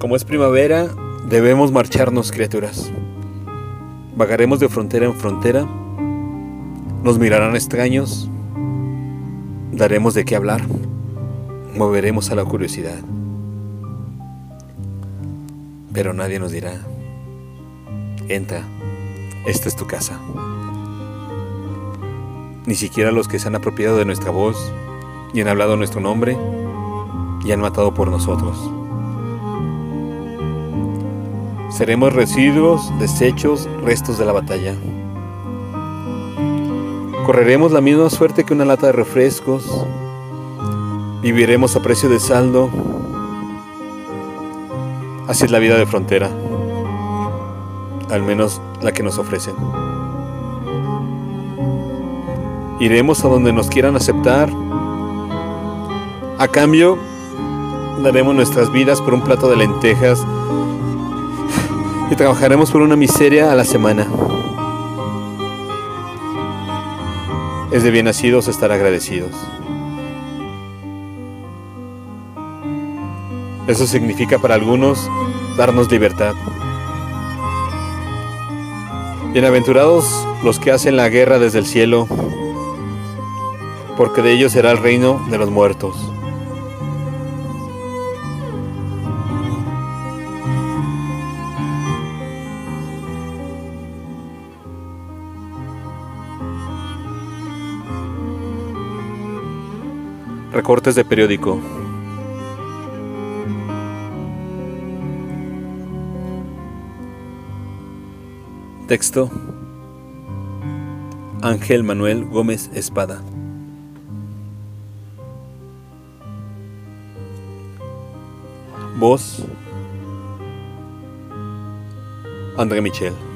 Como es primavera, debemos marcharnos, criaturas. Vagaremos de frontera en frontera. Nos mirarán extraños. Daremos de qué hablar. Moveremos a la curiosidad. Pero nadie nos dirá, entra, esta es tu casa. Ni siquiera los que se han apropiado de nuestra voz y han hablado nuestro nombre y han matado por nosotros. Seremos residuos, desechos, restos de la batalla. Correremos la misma suerte que una lata de refrescos. Viviremos a precio de saldo. Así es la vida de frontera. Al menos la que nos ofrecen. Iremos a donde nos quieran aceptar. A cambio, daremos nuestras vidas por un plato de lentejas y trabajaremos por una miseria a la semana. Es de bien nacidos estar agradecidos. Eso significa para algunos darnos libertad. Bienaventurados los que hacen la guerra desde el cielo, porque de ellos será el reino de los muertos. Recortes de periódico. Texto. Ángel Manuel Gómez Espada. Voz. André Michel.